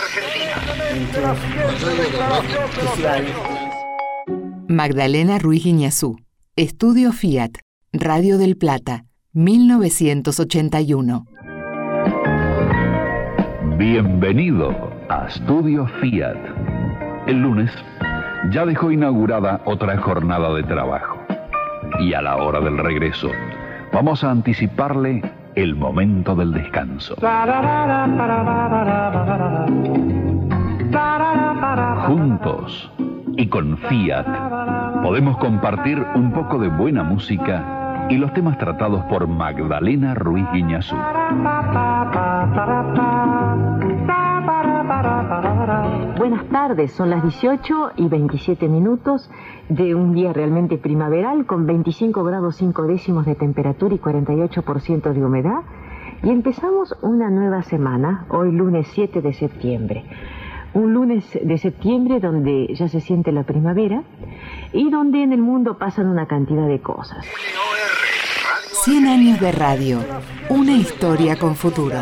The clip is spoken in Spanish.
Argentina. Magdalena Ruiz Guiñazú, Estudio Fiat, Radio del Plata, 1981. Bienvenido a Estudio Fiat. El lunes ya dejó inaugurada otra jornada de trabajo. Y a la hora del regreso, vamos a anticiparle el momento del descanso. Juntos y con Fiat podemos compartir un poco de buena música y los temas tratados por Magdalena Ruiz Guiñazú. Buenas tardes, son las 18 y 27 minutos de un día realmente primaveral con 25 grados 5 décimos de temperatura y 48% de humedad. Y empezamos una nueva semana, hoy lunes 7 de septiembre. Un lunes de septiembre donde ya se siente la primavera y donde en el mundo pasan una cantidad de cosas. 100 años de radio, una historia con futuro.